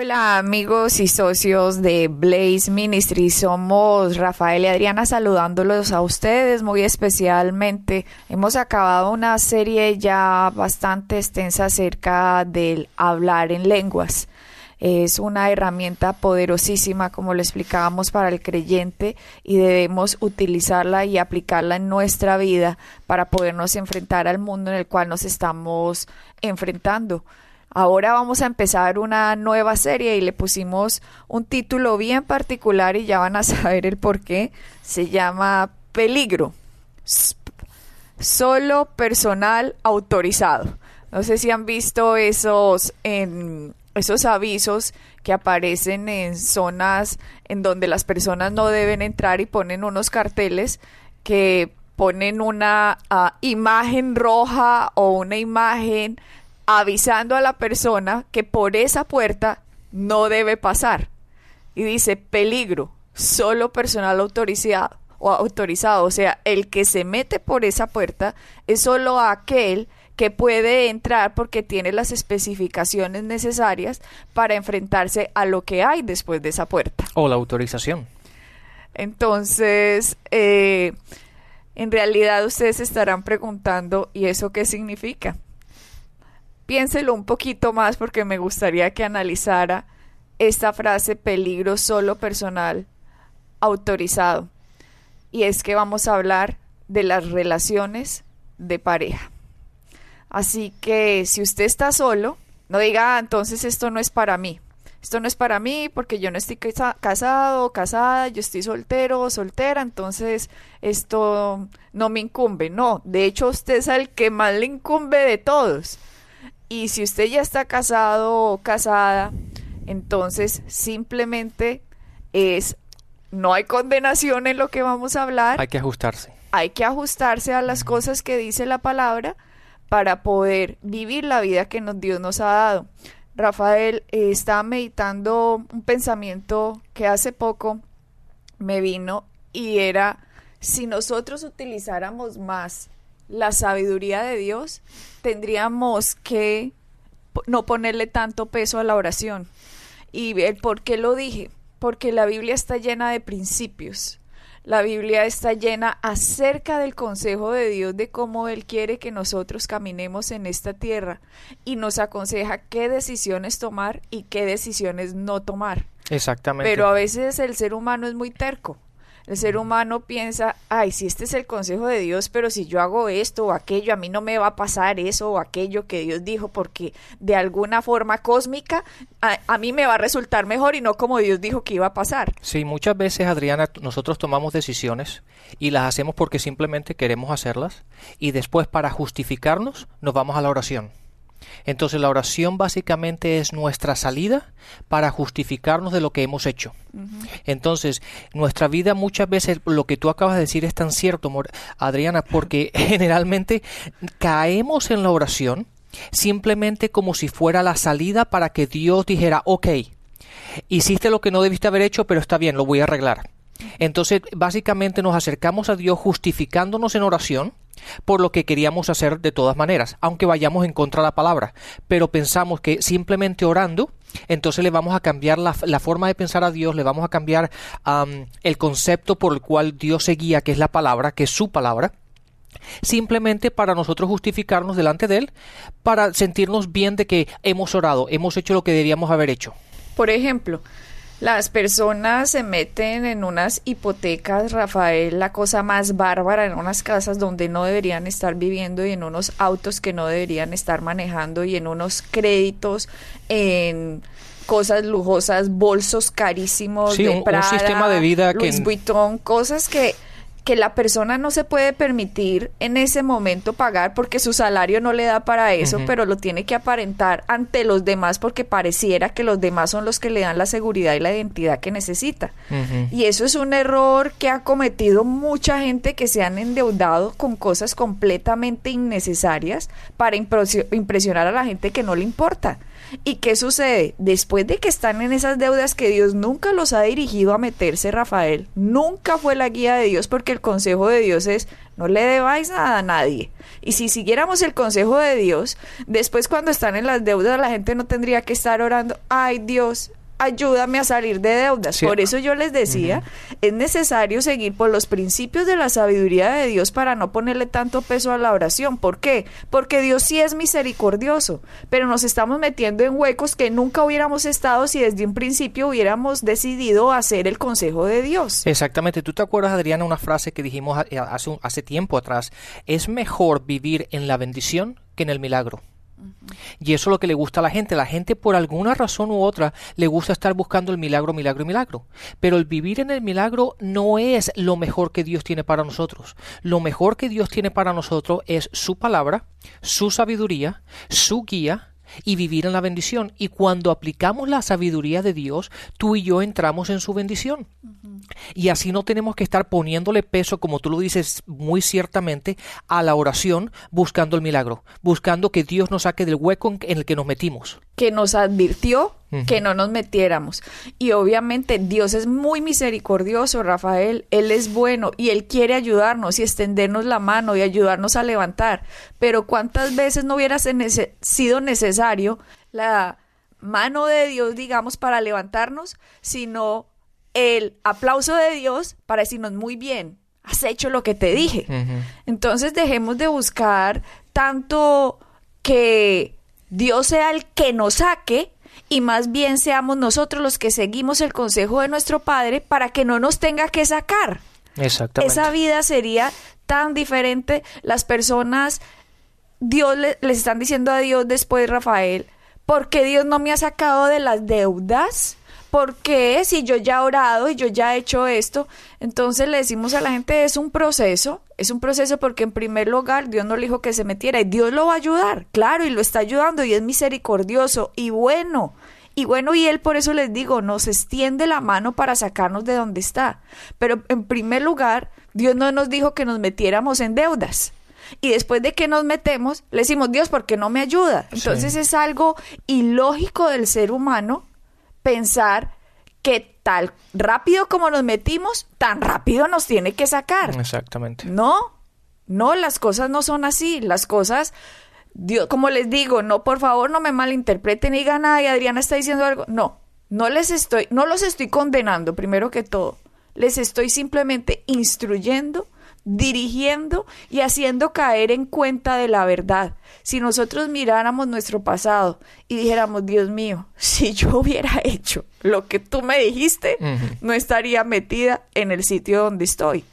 Hola amigos y socios de Blaze Ministry, somos Rafael y Adriana saludándolos a ustedes muy especialmente. Hemos acabado una serie ya bastante extensa acerca del hablar en lenguas. Es una herramienta poderosísima, como lo explicábamos, para el creyente y debemos utilizarla y aplicarla en nuestra vida para podernos enfrentar al mundo en el cual nos estamos enfrentando. Ahora vamos a empezar una nueva serie y le pusimos un título bien particular y ya van a saber el por qué. Se llama Peligro. Solo personal autorizado. No sé si han visto esos, esos avisos que aparecen en zonas en donde las personas no deben entrar y ponen unos carteles que ponen una uh, imagen roja o una imagen avisando a la persona que por esa puerta no debe pasar. Y dice peligro, solo personal autorizado o autorizado, o sea, el que se mete por esa puerta es solo aquel que puede entrar porque tiene las especificaciones necesarias para enfrentarse a lo que hay después de esa puerta. O la autorización. Entonces, eh, en realidad ustedes estarán preguntando, ¿y eso qué significa? Piénselo un poquito más porque me gustaría que analizara esta frase peligro solo personal autorizado. Y es que vamos a hablar de las relaciones de pareja. Así que si usted está solo, no diga, ah, entonces esto no es para mí. Esto no es para mí porque yo no estoy casado casada, yo estoy soltero o soltera, entonces esto no me incumbe. No, de hecho usted es el que más le incumbe de todos y si usted ya está casado o casada, entonces simplemente es, no hay condenación en lo que vamos a hablar. Hay que ajustarse. Hay que ajustarse a las cosas que dice la palabra para poder vivir la vida que nos, Dios nos ha dado. Rafael eh, estaba meditando un pensamiento que hace poco me vino y era si nosotros utilizáramos más la sabiduría de Dios, tendríamos que no ponerle tanto peso a la oración. ¿Y por qué lo dije? Porque la Biblia está llena de principios. La Biblia está llena acerca del consejo de Dios de cómo Él quiere que nosotros caminemos en esta tierra y nos aconseja qué decisiones tomar y qué decisiones no tomar. Exactamente. Pero a veces el ser humano es muy terco el ser humano piensa, ay, si este es el consejo de Dios, pero si yo hago esto o aquello, a mí no me va a pasar eso o aquello que Dios dijo, porque de alguna forma cósmica a, mí me va a resultar mejor y no como Dios dijo que iba a pasar. Sí, muchas veces, Adriana, nosotros tomamos decisiones y las hacemos porque simplemente queremos hacerlas y después para justificarnos nos vamos a la oración. Entonces la oración básicamente es nuestra salida para justificarnos de lo que hemos hecho. Entonces, nuestra vida muchas veces, lo que tú acabas de decir es tan cierto, Adriana, porque generalmente caemos en la oración simplemente como si fuera la salida para que Dios dijera, ok, hiciste lo que no debiste haber hecho, pero está bien, lo voy a arreglar. Entonces, básicamente nos acercamos a Dios justificándonos en oración, por lo que queríamos hacer de todas maneras, aunque vayamos en contra de la palabra. Pero pensamos que simplemente orando, entonces le vamos a cambiar la, forma de pensar a Dios, le vamos a cambiar el concepto por el cual Dios se guía, que es la palabra, que es su palabra, simplemente para nosotros justificarnos delante de Él, para sentirnos bien de que hemos orado, hemos hecho lo que deberíamos haber hecho. Por ejemplo, las personas se meten en unas hipotecas, Rafael, la cosa más bárbara, en unas casas donde no deberían estar viviendo y en unos autos que no deberían estar manejando y en unos créditos, en cosas lujosas, bolsos carísimos de un, sistema de vida Louis Vuitton, cosas que que la persona no se puede permitir en ese momento pagar porque su salario no le da para eso, pero lo tiene que aparentar ante los demás porque pareciera que los demás son los que le dan la seguridad y la identidad que necesita. Y eso es un error que ha cometido mucha gente que se han endeudado con cosas completamente innecesarias para impresionar a la gente que no le importa. ¿Y qué sucede? Después de que están en esas deudas que Dios nunca los ha dirigido a meterse, Rafael, nunca fue la guía de Dios porque el consejo de Dios es no le debáis nada a nadie. Y si siguiéramos el consejo de Dios, después cuando están en las deudas la gente no tendría que estar orando, ay Dios, ayúdame a salir de deudas. Por eso yo les decía, es necesario seguir por los principios de la sabiduría de Dios para no ponerle tanto peso a la oración. ¿Por qué? Porque Dios sí es misericordioso, pero nos estamos metiendo en huecos que nunca hubiéramos estado si desde un principio hubiéramos decidido hacer el consejo de Dios. Exactamente. ¿Tú te acuerdas, Adriana, una frase que dijimos hace, hace tiempo atrás? Es mejor vivir en la bendición que en el milagro. Y eso es lo que le gusta a la gente. La gente por alguna razón u otra le gusta estar buscando el milagro, milagro, milagro. Pero el vivir en el milagro no es lo mejor que Dios tiene para nosotros. Lo mejor que Dios tiene para nosotros es su palabra, su sabiduría, su guía y vivir en la bendición. Y cuando aplicamos la sabiduría de Dios, tú y yo entramos en su bendición. Y así no tenemos que estar poniéndole peso, como tú lo dices muy ciertamente, a la oración buscando el milagro, buscando que Dios nos saque del hueco en el que nos metimos. Que nos advirtió que no nos metiéramos. Y obviamente Dios es muy misericordioso, Rafael. Él es bueno y Él quiere ayudarnos y extendernos la mano y ayudarnos a levantar. Pero ¿cuántas veces no hubiera sido necesario la mano de Dios, digamos, para levantarnos, sino el aplauso de Dios para decirnos muy bien, has hecho lo que te dije. Entonces dejemos de buscar tanto que Dios sea el que nos saque y más bien seamos nosotros los que seguimos el consejo de nuestro Padre para que no nos tenga que sacar. Exactamente. Esa vida sería tan diferente. Las personas, Dios les están diciendo a Dios después, Rafael, ¿por qué Dios no me ha sacado de las deudas? ¿Por qué si yo ya he orado y yo ya he hecho esto? Entonces le decimos a la gente, es un proceso, es un proceso porque en primer lugar Dios no le dijo que se metiera y Dios lo va a ayudar, claro, y lo está ayudando y es misericordioso y bueno. Y bueno, y Él por eso les digo, nos extiende la mano para sacarnos de donde está. Pero en primer lugar, Dios no nos dijo que nos metiéramos en deudas. Y después de que nos metemos, le decimos, Dios, ¿por qué no me ayuda? Entonces es algo ilógico del ser humano pensar que tal rápido como nos metimos, tan rápido nos tiene que sacar. Exactamente. No, no, las cosas no son así. Las cosas, Dios, como les digo, no, por favor, no me malinterpreten y digan, ay, Adriana está diciendo algo. No, no les estoy, no los estoy condenando, primero que todo. Les estoy simplemente instruyendo dirigiendo y haciendo caer en cuenta de la verdad. Si nosotros miráramos nuestro pasado y dijéramos, Dios mío, si yo hubiera hecho lo que tú me dijiste, no estaría metida en el sitio donde estoy.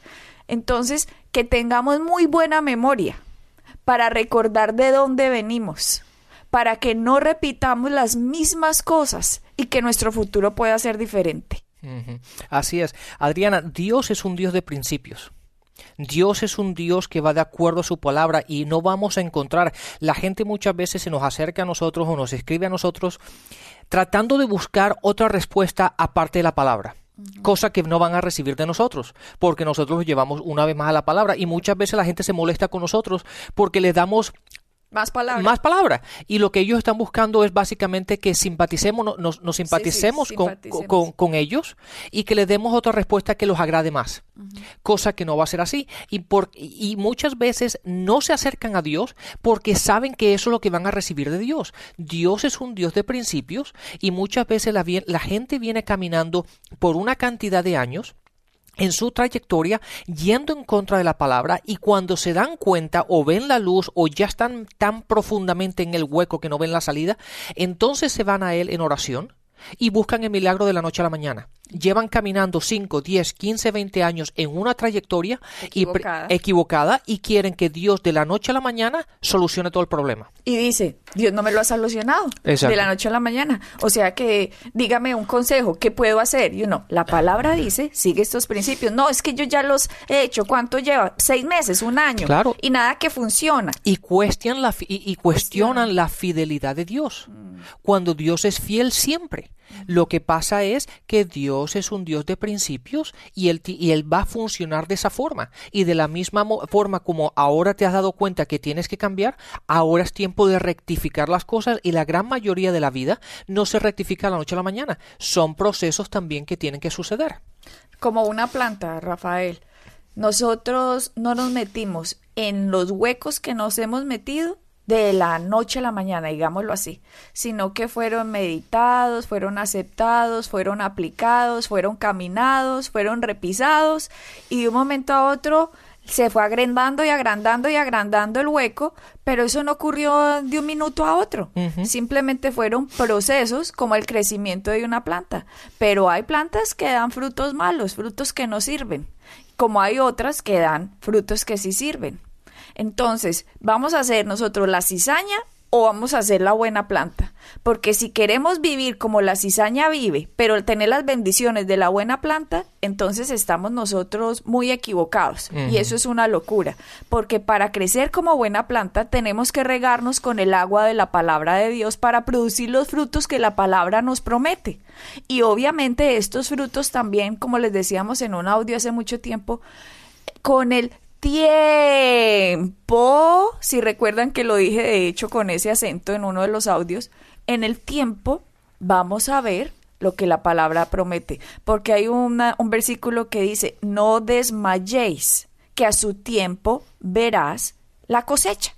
Entonces, que tengamos muy buena memoria para recordar de dónde venimos, para que no repitamos las mismas cosas y que nuestro futuro pueda ser diferente. Así es. Adriana, Dios es un Dios de principios. Dios es un Dios que va de acuerdo a su palabra y no vamos a encontrar. La gente muchas veces se nos acerca a nosotros o nos escribe a nosotros tratando de buscar otra respuesta aparte de la palabra. Cosa que no van a recibir de nosotros, porque nosotros llevamos una vez más a la palabra y muchas veces la gente se molesta con nosotros porque le damos más palabras. Más palabras. Y lo que ellos están buscando es básicamente que simpaticemos, nos, nos simpaticemos, con, ellos y que les demos otra respuesta que los agrade más. Cosa que no va a ser así. Y, por, y muchas veces no se acercan a Dios porque saben que eso es lo que van a recibir de Dios. Dios es un Dios de principios y muchas veces la, la gente viene caminando por una cantidad de años en su trayectoria yendo en contra de la palabra y cuando se dan cuenta o ven la luz o ya están tan profundamente en el hueco que no ven la salida, entonces se van a Él en oración y buscan el milagro de la noche a la mañana. Llevan caminando 5, 10, 15, 20 años en una trayectoria y pre- Equivocada. equivocada y quieren que Dios de la noche a la mañana solucione todo el problema. Y dice, Dios no me lo ha solucionado Exacto. de la noche a la mañana. O sea que, dígame un consejo, ¿qué puedo hacer? Y uno, la palabra dice, sigue estos principios. No, es que yo ya los he hecho. ¿Cuánto lleva? Seis meses, un año. Claro. Y nada que funciona. y cuestionan la, fi- y, y cuestionan la fidelidad de Dios. Cuando Dios es fiel siempre. Lo que pasa es que Dios es un Dios de principios y él, y él va a funcionar de esa forma. Y de la misma forma como ahora te has dado cuenta que tienes que cambiar, ahora es tiempo de rectificar las cosas y la gran mayoría de la vida no se rectifica de la noche a la mañana. Son procesos también que tienen que suceder. Como una planta, Rafael. Nosotros no nos metimos en los huecos que nos hemos metido de la noche a la mañana, digámoslo así, sino que fueron meditados, fueron aceptados, fueron aplicados, fueron caminados, fueron repisados y de un momento a otro se fue agrandando y agrandando y agrandando el hueco, pero eso no ocurrió de un minuto a otro. Simplemente fueron procesos como el crecimiento de una planta. Pero hay plantas que dan frutos malos, frutos que no sirven, como hay otras que dan frutos que sí sirven. Entonces, ¿vamos a hacer nosotros la cizaña o vamos a hacer la buena planta? Porque si queremos vivir como la cizaña vive, pero tener las bendiciones de la buena planta, entonces estamos nosotros muy equivocados. Y eso es una locura. Porque para crecer como buena planta tenemos que regarnos con el agua de la palabra de Dios para producir los frutos que la palabra nos promete. Y obviamente estos frutos también, como les decíamos en un audio hace mucho tiempo, con el tiempo, si recuerdan que lo dije de hecho con ese acento en uno de los audios, en el tiempo vamos a ver lo que la palabra promete, porque hay una- un versículo que dice, no desmayéis, que a su tiempo verás la cosecha.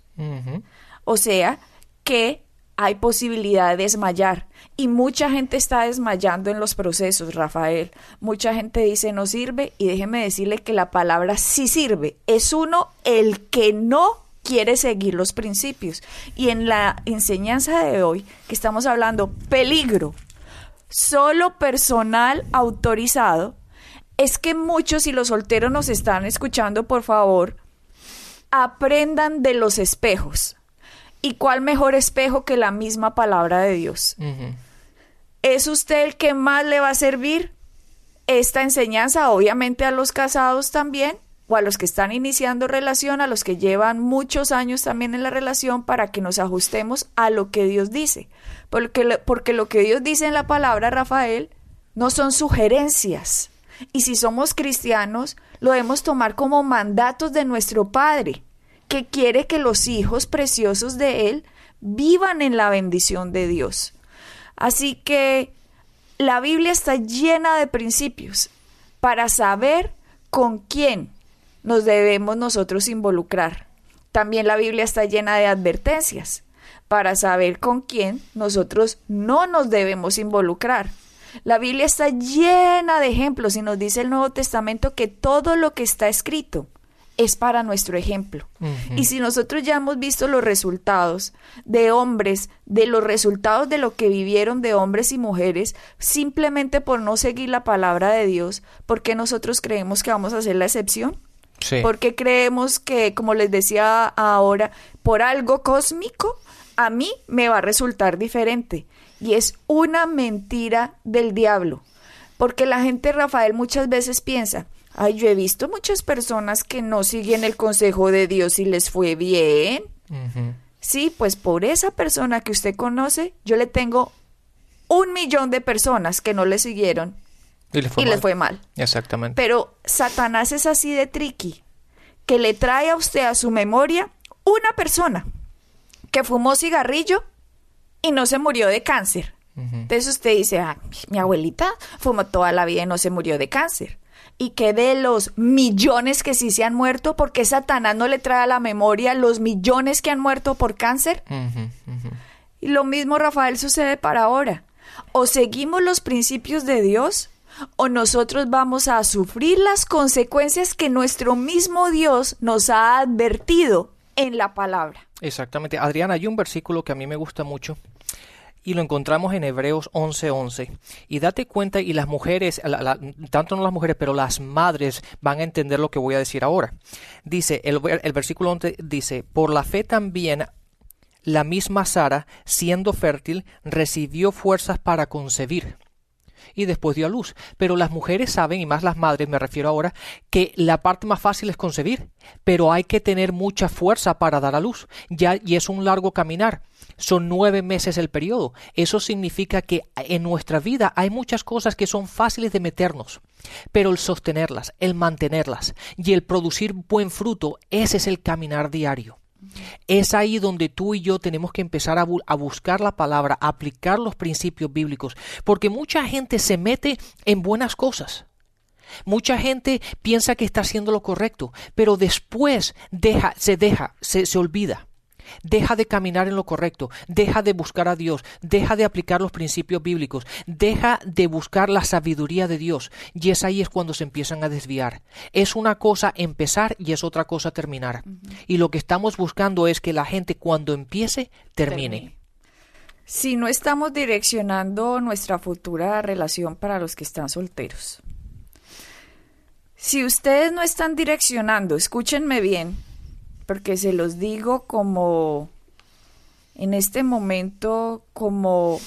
O sea, que hay posibilidad de desmayar. Y mucha gente está desmayando en los procesos, Rafael. Mucha gente dice no sirve y déjeme decirle que la palabra sí sirve. Es uno el que no quiere seguir los principios. Y en la enseñanza de hoy, que estamos hablando peligro, solo personal autorizado, es que muchos y los solteros nos están escuchando, por favor, aprendan de los espejos. ¿Y cuál mejor espejo que la misma palabra de Dios? ¿Es usted el que más le va a servir esta enseñanza? Obviamente a los casados también, o a los que están iniciando relación, a los que llevan muchos años también en la relación, para que nos ajustemos a lo que Dios dice. Porque, lo- porque lo que Dios dice en la palabra, Rafael, no son sugerencias. Y si somos cristianos, lo debemos tomar como mandatos de nuestro Padre, que quiere que los hijos preciosos de Él vivan en la bendición de Dios. Así que la Biblia está llena de principios para saber con quién nos debemos nosotros involucrar. También la Biblia está llena de advertencias para saber con quién nosotros no nos debemos involucrar. La Biblia está llena de ejemplos y nos dice el Nuevo Testamento que todo lo que está escrito es para nuestro ejemplo. Y si nosotros ya hemos visto los resultados de hombres, de los resultados de lo que vivieron de hombres y mujeres, simplemente por no seguir la palabra de Dios, ¿por qué nosotros creemos que vamos a hacer la excepción? Sí. Porque creemos que, como les decía ahora, por algo cósmico, a mí me va a resultar diferente. Y es una mentira del diablo. Porque la gente, Rafael, muchas veces piensa, ay, yo he visto muchas personas que no siguen el consejo de Dios y les fue bien. Sí, pues por esa persona que usted conoce, yo le tengo un millón de personas que no le siguieron Y le fue y mal. les fue mal. Exactamente. Pero Satanás es así de tricky, que le trae a usted a su memoria una persona que fumó cigarrillo y no se murió de cáncer. Ujú. Entonces usted dice, ah, mi abuelita fumó toda la vida y no se murió de cáncer. Y que de los millones que sí se han muerto, porque Satanás no le trae a la memoria los millones que han muerto por cáncer? Y lo mismo, Rafael, sucede para ahora. O seguimos los principios de Dios, o nosotros vamos a sufrir las consecuencias que nuestro mismo Dios nos ha advertido en la palabra. Exactamente. Adriana, hay un versículo que a mí me gusta mucho y lo encontramos en Hebreos 11:11. Y date cuenta, y las mujeres, tanto no las mujeres, pero las madres van a entender lo que voy a decir ahora. Dice, el, el versículo 11 dice, por la fe también la misma Sara, siendo fértil, recibió fuerzas para concebir y después dio a luz. Pero las mujeres saben, y más las madres me refiero ahora, que la parte más fácil es concebir, pero hay que tener mucha fuerza para dar a luz. Ya, y es un largo caminar. Son nueve meses el periodo. Eso significa que en nuestra vida hay muchas cosas que son fáciles de meternos. Pero el sostenerlas, el mantenerlas y el producir buen fruto, ese es el caminar diario. Es ahí donde tú y yo tenemos que empezar a, buscar la palabra, a aplicar los principios bíblicos, porque mucha gente se mete en buenas cosas. Mucha gente piensa que está haciendo lo correcto, pero después deja, se deja, se olvida. Deja de caminar en lo correcto, deja de buscar a Dios, deja de aplicar los principios bíblicos, deja de buscar la sabiduría de Dios. Y es ahí es cuando se empiezan a desviar. Es una cosa empezar y es otra cosa terminar. Y lo que estamos buscando es que la gente cuando empiece, termine. Si no estamos direccionando nuestra futura relación para los que están solteros. Si ustedes no están direccionando, escúchenme bien, porque se los digo como en este momento como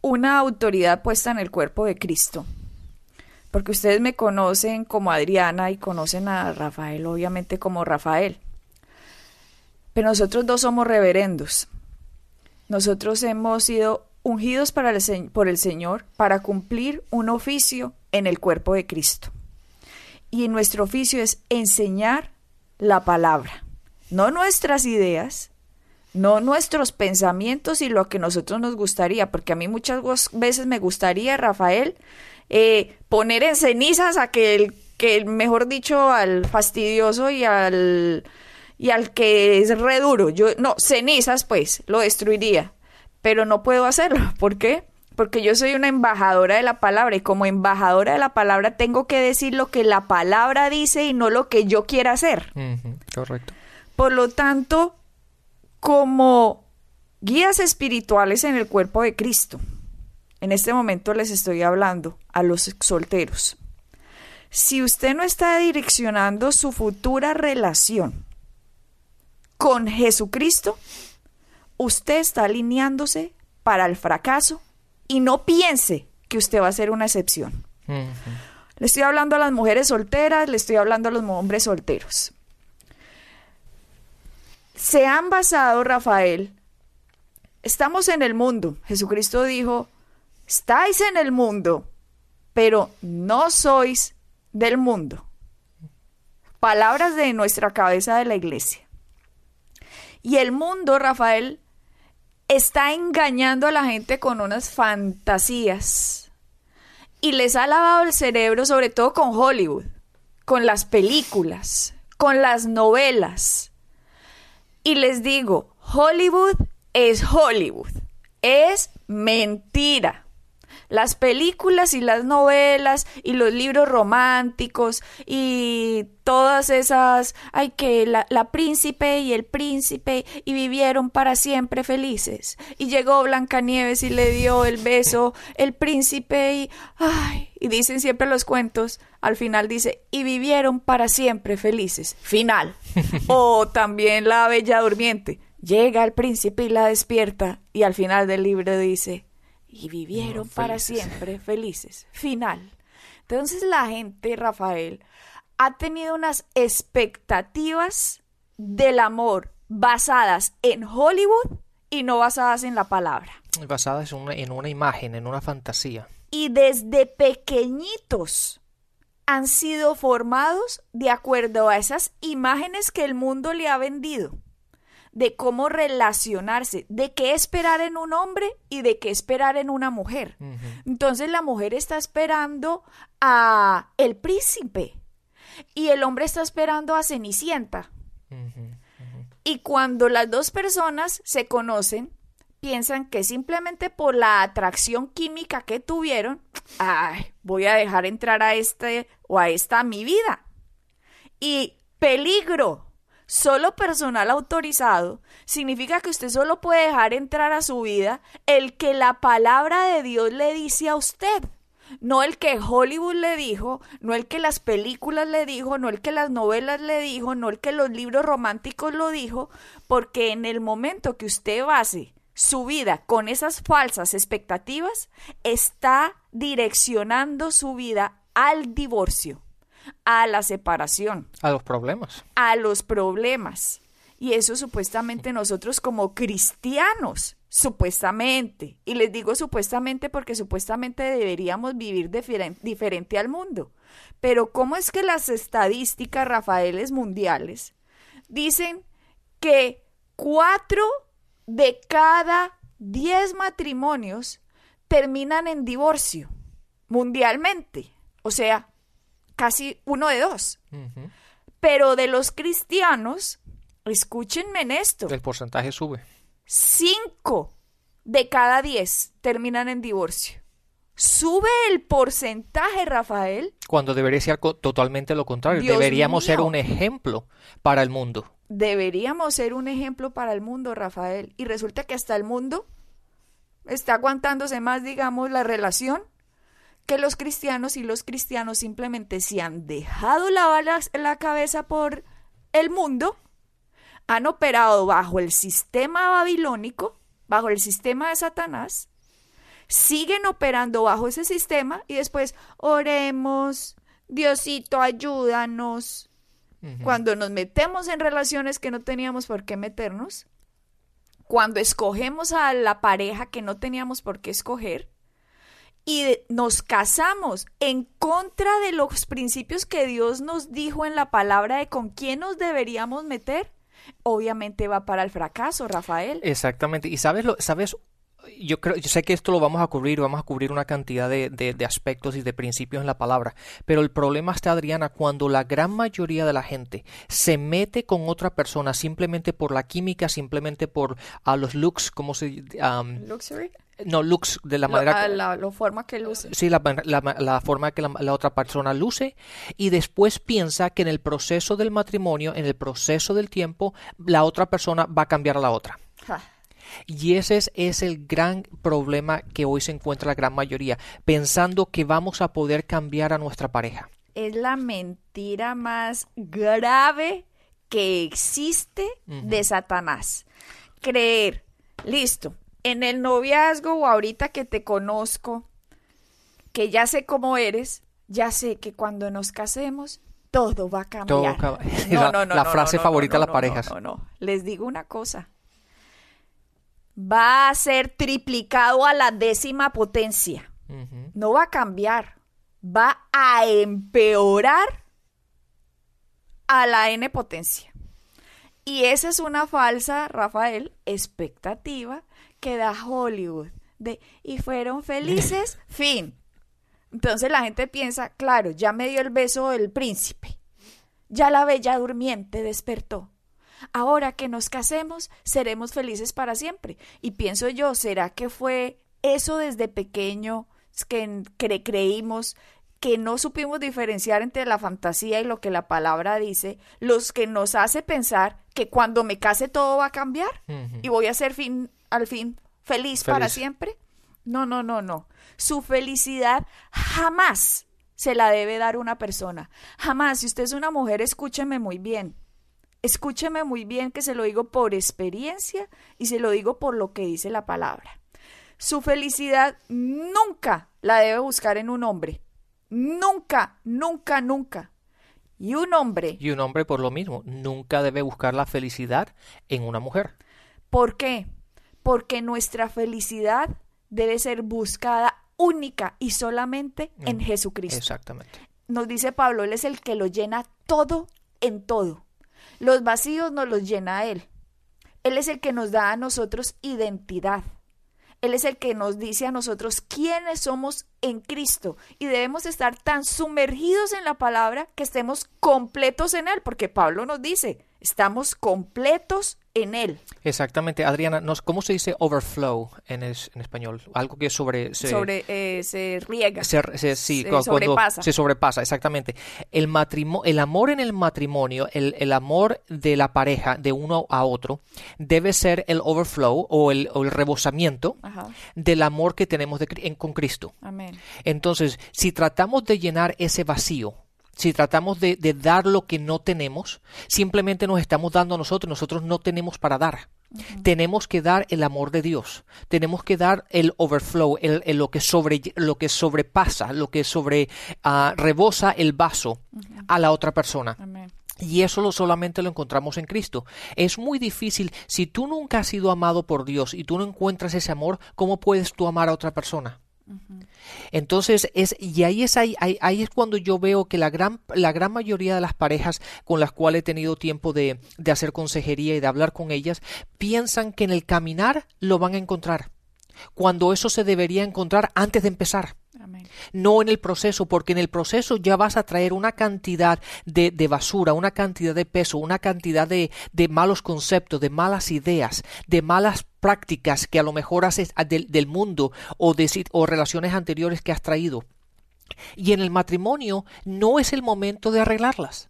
una autoridad puesta en el cuerpo de Cristo. Porque ustedes me conocen como Adriana y conocen a Rafael obviamente como Rafael. Pero nosotros dos somos reverendos. Nosotros hemos sido ungidos para el, por el Señor para cumplir un oficio en el cuerpo de Cristo. Y nuestro oficio es enseñar la palabra, no nuestras ideas, no nuestros pensamientos y lo que nosotros nos gustaría, porque a mí muchas veces me gustaría, Rafael, eh, poner en cenizas a que el, que mejor dicho, al fastidioso y al, y al que es re duro. Yo, no, cenizas pues, lo destruiría, pero no puedo hacerlo. ¿Por qué? Porque yo soy una embajadora de la palabra y como embajadora de la palabra tengo que decir lo que la palabra dice y no lo que yo quiera hacer. correcto. Por lo tanto, como guías espirituales en el cuerpo de Cristo, en este momento les estoy hablando a los solteros. Si usted no está direccionando su futura relación con Jesucristo, usted está alineándose para el fracaso y no piense que usted va a ser una excepción. Le estoy hablando a las mujeres solteras, le estoy hablando a los hombres solteros. Se han basado, Rafael, estamos en el mundo. Jesucristo dijo, estáis en el mundo, pero no sois del mundo. Palabras de nuestra cabeza de la iglesia. Y el mundo, Rafael, está engañando a la gente con unas fantasías y les ha lavado el cerebro sobre todo con Hollywood, con las películas, con las novelas. Y les digo, Hollywood es Hollywood, es mentira las películas y las novelas y los libros románticos y todas esas, ay que la, la, príncipe y el príncipe y vivieron para siempre felices. Y llegó Blancanieves y le dio el beso el príncipe y, ay, y dicen siempre los cuentos, al final dice, y vivieron para siempre felices. Final. o también la bella durmiente. Llega el príncipe y la despierta y al final del libro dice, y vivieron para siempre felices. Final. Entonces la gente, Rafael, ha tenido unas expectativas del amor basadas en Hollywood y no basadas en la palabra. Basadas en una, en una imagen, en una fantasía. Y desde pequeñitos han sido formados de acuerdo a esas imágenes que el mundo le ha vendido de cómo relacionarse, de qué esperar en un hombre y de qué esperar en una mujer. Entonces la mujer está esperando a el príncipe y el hombre está esperando a Cenicienta. Y cuando las dos personas se conocen, piensan que simplemente por la atracción química que tuvieron, ay, voy a dejar entrar a este o a esta a mi vida. Y peligro, solo personal autorizado, significa que usted solo puede dejar entrar a su vida el que la palabra de Dios le dice a usted. No el que Hollywood le dijo, no el que las películas le dijo, no el que las novelas le dijo, no el que los libros románticos lo dijo, porque en el momento que usted base su vida con esas falsas expectativas, está direccionando su vida al divorcio, a la separación. A los problemas. A los problemas. Y eso supuestamente nosotros como cristianos, supuestamente, y les digo supuestamente porque supuestamente deberíamos vivir diferente al mundo. Pero ¿cómo es que las estadísticas, Rafaeles, mundiales, dicen que cuatro de cada diez matrimonios terminan en divorcio mundialmente? O sea, casi uno de dos. Pero de los cristianos, escúchenme en esto. El porcentaje sube. Cinco de cada diez terminan en divorcio. Sube el porcentaje, Rafael. Cuando debería ser totalmente lo contrario. Deberíamos ser un ejemplo para el mundo. Deberíamos ser un ejemplo para el mundo, Rafael. Y resulta que hasta el mundo está aguantándose más, digamos, la relación que los cristianos y los cristianos simplemente se han dejado lavar la cabeza por el mundo, han operado bajo el sistema babilónico, bajo el sistema de Satanás, siguen operando bajo ese sistema y después oremos, Diosito, ayúdanos. Cuando nos metemos en relaciones que no teníamos por qué meternos, cuando escogemos a la pareja que no teníamos por qué escoger, y nos casamos en contra de los principios que Dios nos dijo en la palabra de con quién nos deberíamos meter, obviamente va para el fracaso, Rafael. Exactamente. Y sabes, lo, sabes yo creo, yo sé que esto lo vamos a cubrir, vamos a cubrir una cantidad de, de, aspectos y de principios en la palabra, pero el problema está, Adriana, cuando la gran mayoría de la gente se mete con otra persona simplemente por la química, simplemente por a los looks, como se... Luxury. No, looks de la manera... La, la, forma que luce. Sí, la, la forma que la, otra persona luce y después piensa que en el proceso del matrimonio, en el proceso del tiempo, la otra persona va a cambiar a la otra. Y ese es, el gran problema que hoy se encuentra la gran mayoría, pensando que vamos a poder cambiar a nuestra pareja. Es la mentira más grave que existe de Satanás. Creer, listo, en el noviazgo o ahorita que te conozco, que ya sé cómo eres, ya sé que cuando nos casemos todo va a cambiar. la, frase favorita de las parejas. No, no, les digo una cosa va a ser triplicado a la décima potencia. No va a cambiar, va a empeorar a la n potencia. Y esa es una falsa, Rafael, expectativa que da Hollywood. De, y fueron felices, fin. Entonces la gente piensa, claro, ya me dio el beso del príncipe. Ya la bella durmiente despertó ahora que nos casemos, seremos felices para siempre. Y pienso yo, ¿será que fue eso desde pequeño que creímos que no supimos diferenciar entre la fantasía y lo que la palabra dice, los que nos hace pensar que cuando me case todo va a cambiar y voy a ser fin, al fin feliz, feliz para siempre? No, no, no, no. Su felicidad jamás se la debe dar una persona. Jamás. Si usted es una mujer, escúcheme muy bien. Escúcheme muy bien que se lo digo por experiencia y se lo digo por lo que dice la palabra. Su felicidad nunca la debe buscar en un hombre. Nunca, nunca, nunca. Y un hombre. Y un hombre por lo mismo, nunca debe buscar la felicidad en una mujer. ¿Por qué? Porque nuestra felicidad debe ser buscada única y solamente en mm, Jesucristo. Exactamente. Nos dice Pablo, Él es el que lo llena todo en todo. Los vacíos nos los llena Él. Él es el que nos da a nosotros identidad. Él es el que nos dice a nosotros quiénes somos en Cristo y debemos estar tan sumergidos en la palabra que estemos completos en Él, porque Pablo nos dice, Estamos completos en Él. Exactamente, Adriana, nos, ¿cómo se dice overflow en, es- en español? Algo que sobre... se- sobre, eh, se riega. se, se- sí, se cu- cuando sobrepasa. se sobrepasa, exactamente. El, el amor en el matrimonio, el, el amor de la pareja, de uno a otro, debe ser el overflow o el, o el rebosamiento Ajá. del amor que tenemos de en- con Cristo. Amén. Entonces, si tratamos de llenar ese vacío, si tratamos de, de dar lo que no tenemos, simplemente nos estamos dando a nosotros, nosotros no tenemos para dar. Tenemos que dar el amor de Dios, tenemos que dar el overflow, el, el lo, que sobre, lo que sobrepasa, lo que sobre ah, rebosa el vaso a la otra persona. Amén. Y eso lo solamente lo encontramos en Cristo. Es muy difícil, si tú nunca has sido amado por Dios y tú no encuentras ese amor, ¿cómo puedes tú amar a otra persona? Entonces, es, y ahí es, ahí, ahí- ahí es cuando yo veo que la gran, la gran mayoría de las parejas con las cuales he tenido tiempo de, de hacer consejería y de hablar con ellas, piensan que en el caminar lo van a encontrar, cuando eso se debería encontrar antes de empezar Amén. no en el proceso, porque en el proceso ya vas a traer una cantidad de, de basura, una cantidad de peso, una cantidad de, de malos conceptos, de malas ideas, de malas prácticas que a lo mejor haces del, del mundo o, de, o relaciones anteriores que has traído. Y en el matrimonio no es el momento de arreglarlas.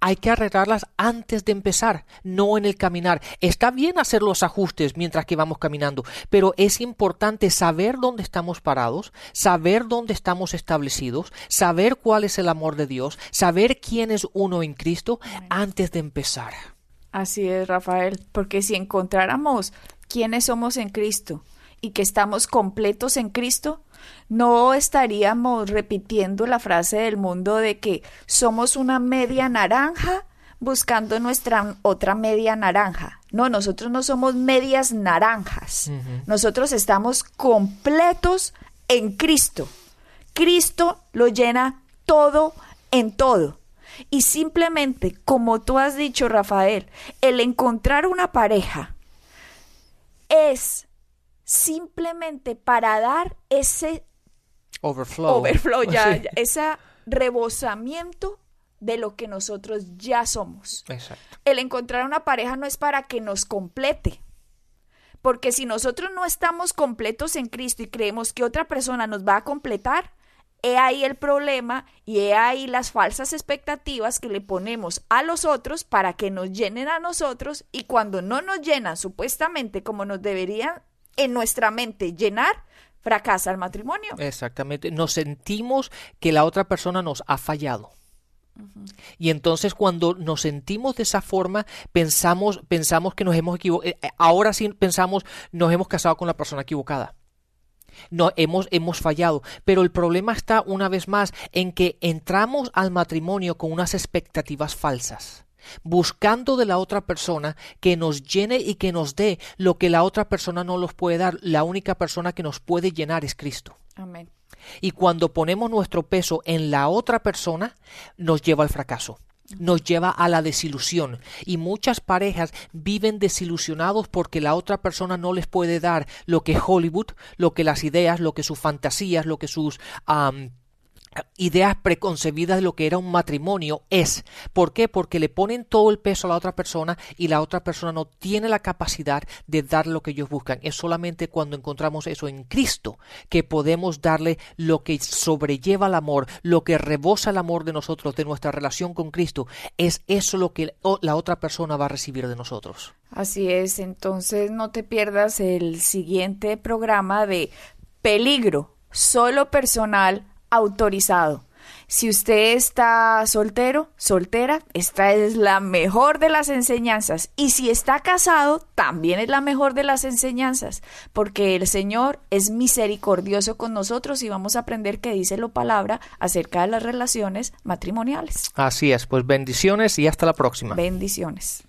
Hay que arreglarlas antes de empezar, no en el caminar. Está bien hacer los ajustes mientras que vamos caminando, pero es importante saber dónde estamos parados, saber dónde estamos establecidos, saber cuál es el amor de Dios, saber quién es uno en Cristo antes de empezar. Así es, Rafael, porque si encontráramos quiénes somos en Cristo y que estamos completos en Cristo, no estaríamos repitiendo la frase del mundo de que somos una media naranja buscando nuestra otra media naranja. No, nosotros no somos medias naranjas. Nosotros estamos completos en Cristo. Cristo lo llena todo en todo. Y simplemente, como tú has dicho, Rafael, el encontrar una pareja es simplemente para dar ese Overflow. overflow, ya, ya, ese rebosamiento de lo que nosotros ya somos. Exacto. El encontrar una pareja no es para que nos complete. Porque si nosotros no estamos completos en Cristo y creemos que otra persona nos va a completar, he ahí el problema y he ahí las falsas expectativas que le ponemos a los otros para que nos llenen a nosotros y cuando no nos llenan supuestamente como nos deberían en nuestra mente llenar, fracasa el matrimonio. Exactamente. Nos sentimos que la otra persona nos ha fallado. Y entonces cuando nos sentimos de esa forma, pensamos, pensamos que nos hemos equivocado. Ahora sí pensamos, nos hemos casado con la persona equivocada. No, hemos, hemos fallado. Pero el problema está una vez más en que entramos al matrimonio con unas expectativas falsas. Buscando de la otra persona que nos llene y que nos dé lo que la otra persona no nos puede dar. La única persona que nos puede llenar es Cristo. Amén. Y cuando ponemos nuestro peso en la otra persona, nos lleva al fracaso, nos lleva a la desilusión. Y muchas parejas viven desilusionados porque la otra persona no les puede dar lo que Hollywood, lo que las ideas, lo que sus fantasías, lo que sus... am, ideas preconcebidas de lo que era un matrimonio es. ¿Por qué? Porque le ponen todo el peso a la otra persona y la otra persona no tiene la capacidad de dar lo que ellos buscan. Es solamente cuando encontramos eso en Cristo que podemos darle lo que sobrelleva el amor, lo que rebosa el amor de nosotros, de nuestra relación con Cristo. Es eso lo que la otra persona va a recibir de nosotros. Así es, entonces no te pierdas el siguiente programa de peligro, solo personal autorizado. Si usted está soltero, soltera, esta es la mejor de las enseñanzas. Y si está casado, también es la mejor de las enseñanzas, porque el Señor es misericordioso con nosotros y vamos a aprender qué dice la palabra acerca de las relaciones matrimoniales. Así es, pues bendiciones y hasta la próxima. Bendiciones.